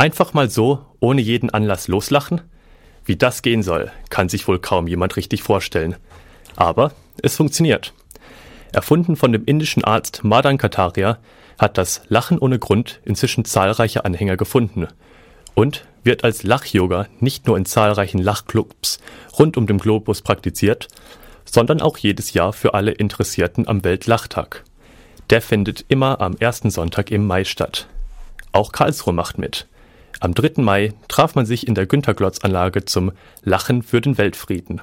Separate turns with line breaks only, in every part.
Einfach mal so, ohne jeden Anlass loslachen? Wie das gehen soll, kann sich wohl kaum jemand richtig vorstellen. Aber es funktioniert. Erfunden von dem indischen Arzt Madan Kataria hat das Lachen ohne Grund inzwischen zahlreiche Anhänger gefunden und wird als Lach-Yoga nicht nur in zahlreichen Lachclubs rund um den Globus praktiziert, sondern auch jedes Jahr für alle Interessierten am Weltlachtag. Der findet immer am ersten Sonntag im Mai statt. Auch Karlsruhe macht mit. Am 3. Mai traf man sich in der Günterglotz-Anlage zum Lachen für den Weltfrieden.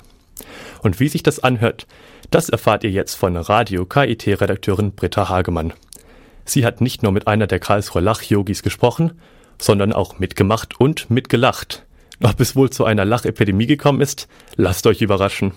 Und wie sich das anhört, das erfahrt ihr jetzt von Radio KIT-Redakteurin Britta Hagemann. Sie hat nicht nur mit einer der Karlsruher Lach-Yogis gesprochen, sondern auch mitgemacht und mitgelacht. Ob es wohl zu einer Lachepidemie gekommen ist, lasst euch überraschen.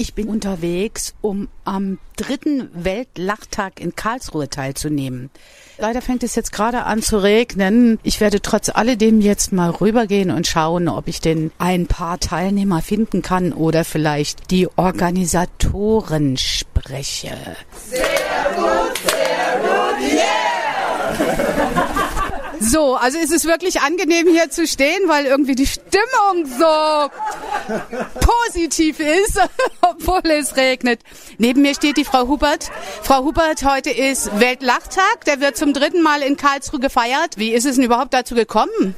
Ich bin unterwegs, um am dritten Weltlachtag in Karlsruhe teilzunehmen. Leider fängt es jetzt gerade an zu regnen. Ich werde trotz alledem jetzt mal rübergehen und schauen, ob ich denn ein paar Teilnehmer finden kann oder vielleicht die Organisatoren spreche. Sehr gut, sehr gut, yeah! So, also ist es wirklich angenehm hier zu stehen, weil irgendwie die Stimmung so positiv ist, obwohl es regnet. Neben mir steht die Frau Hubert. Frau Hubert, heute ist Weltlachtag. Der wird zum dritten Mal in Karlsruhe gefeiert. Wie ist es denn überhaupt dazu gekommen?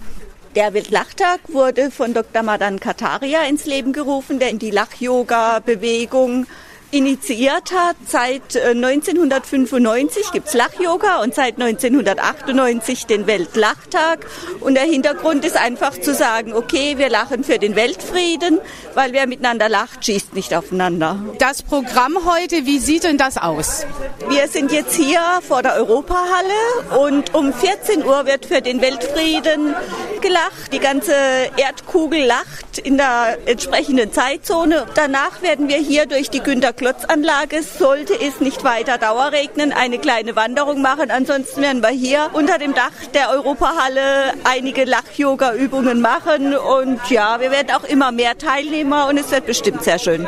Der Weltlachtag wurde von Dr. Madan Kataria ins Leben gerufen, der in die Lach-Yoga-Bewegung initiiert hat. Seit 1995 gibt es Lach-Yoga und seit 1998 den Weltlachtag. Und der Hintergrund ist einfach zu sagen, okay, wir lachen für den Weltfrieden, weil wer miteinander lacht, schießt nicht aufeinander.
Das Programm heute, wie sieht denn das aus?
Wir sind jetzt hier vor der Europahalle und um 14 Uhr wird für den Weltfrieden gelacht. Die ganze Erdkugel lacht in der entsprechenden Zeitzone. Danach werden wir hier durch die Günter Klotzanlage, sollte es nicht weiter Dauerregnen, eine kleine Wanderung machen. Ansonsten werden wir hier unter dem Dach der Europahalle einige Lach-Yoga-Übungen machen. Und ja, wir werden auch immer mehr Teilnehmer und es wird bestimmt sehr schön.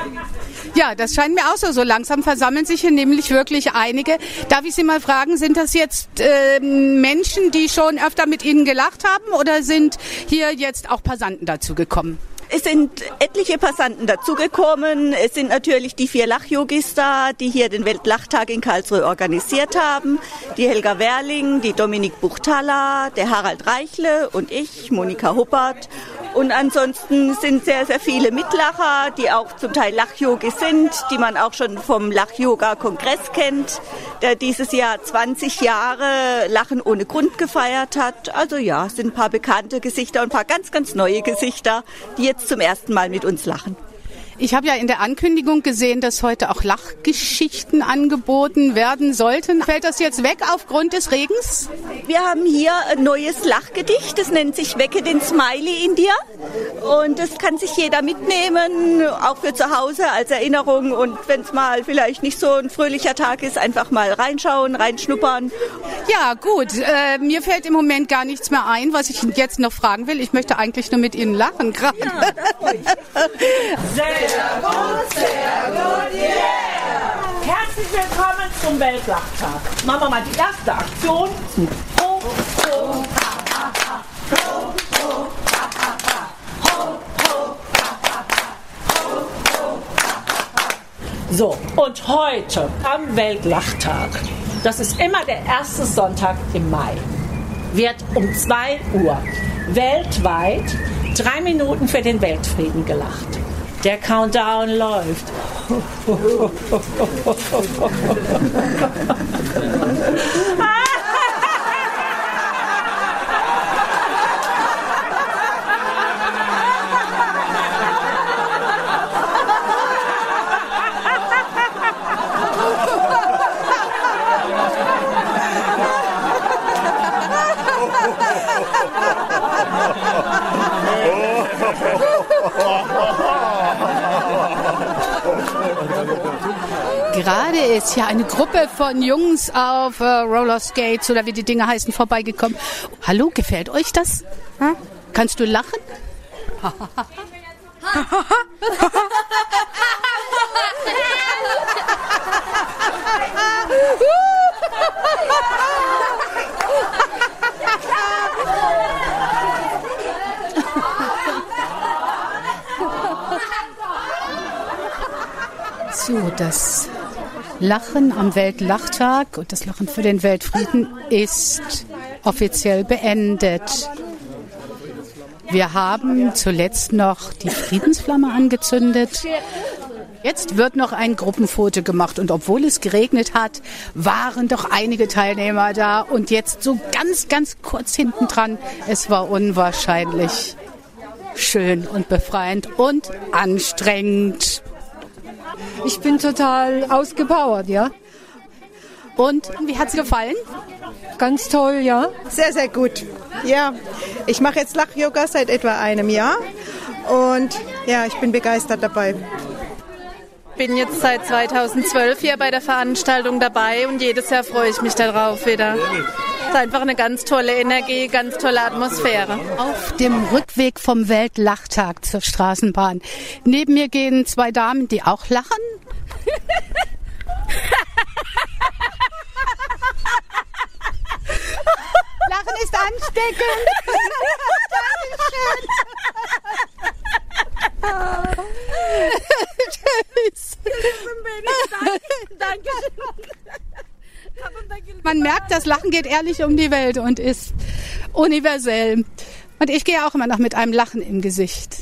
Ja, das scheint mir auch so. So langsam versammeln sich hier nämlich wirklich einige. Darf ich Sie mal fragen, sind das jetzt äh, Menschen, die schon öfter mit Ihnen gelacht haben oder sind hier jetzt auch Passanten dazu gekommen?
Es sind etliche Passanten dazugekommen. Es sind natürlich die vier Lachyogis da, die hier den Weltlachtag in Karlsruhe organisiert haben. Die Helga Werling, die Dominik Buchthaler, der Harald Reichle und ich, Monika Huppert. Und ansonsten sind sehr, sehr viele Mitlacher, die auch zum Teil Lachyogis sind, die man auch schon vom Lach-Yoga-Kongress kennt, der dieses Jahr 20 Jahre Lachen ohne Grund gefeiert hat. Also ja, es sind ein paar bekannte Gesichter und ein paar ganz, ganz neue Gesichter, die jetzt zum ersten Mal mit uns lachen.
Ich habe ja in der Ankündigung gesehen, dass heute auch Lachgeschichten angeboten werden sollten. Fällt das jetzt weg aufgrund des Regens?
Wir haben hier ein neues Lachgedicht, das nennt sich Wecke den Smiley in dir. Und das kann sich jeder mitnehmen, auch für zu Hause als Erinnerung. Und wenn es mal vielleicht nicht so ein fröhlicher Tag ist, einfach mal reinschauen, reinschnuppern.
Ja, gut. Äh, mir fällt im Moment gar nichts mehr ein, was ich jetzt noch fragen will. Ich möchte eigentlich nur mit Ihnen lachen gerade. Ja,
Sehr gut, sehr gut, yeah! Herzlich willkommen zum Weltlachtag. Machen wir mal die erste Aktion. Ho, ho, ha, ha, ha. Ho, ho, ha, ha, ha. Ho, ho, ha, ha. Ho, ho, ha, ha. So, und heute am Weltlachtag, das ist immer der erste Sonntag im Mai, wird um 2 Uhr weltweit drei Minuten für den Weltfrieden gelacht. Der Countdown läuft.
Gerade ist hier eine Gruppe von Jungs auf äh, Roller Skates oder wie die Dinge heißen vorbeigekommen. Hallo, gefällt euch das? Hm? Kannst du lachen? So, das Lachen am Weltlachtag und das Lachen für den Weltfrieden ist offiziell beendet. Wir haben zuletzt noch die Friedensflamme angezündet. Jetzt wird noch ein Gruppenfoto gemacht und obwohl es geregnet hat, waren doch einige Teilnehmer da und jetzt so ganz, ganz kurz hinten dran. Es war unwahrscheinlich schön und befreiend und anstrengend.
Ich bin total ausgepowert, ja.
Und wie hat es gefallen?
Ganz toll, ja.
Sehr, sehr gut. Ja, ich mache jetzt Lach-Yoga seit etwa einem Jahr und ja, ich bin begeistert dabei.
Ich bin jetzt seit 2012 hier bei der Veranstaltung dabei und jedes Jahr freue ich mich darauf wieder. Ist einfach eine ganz tolle Energie, ganz tolle Atmosphäre.
Auf dem Rückweg vom Weltlachtag zur Straßenbahn. Neben mir gehen zwei Damen, die auch lachen. Lachen ist ansteckend. Man merkt, das Lachen geht ehrlich um die Welt und ist universell. Und ich gehe auch immer noch mit einem Lachen im Gesicht.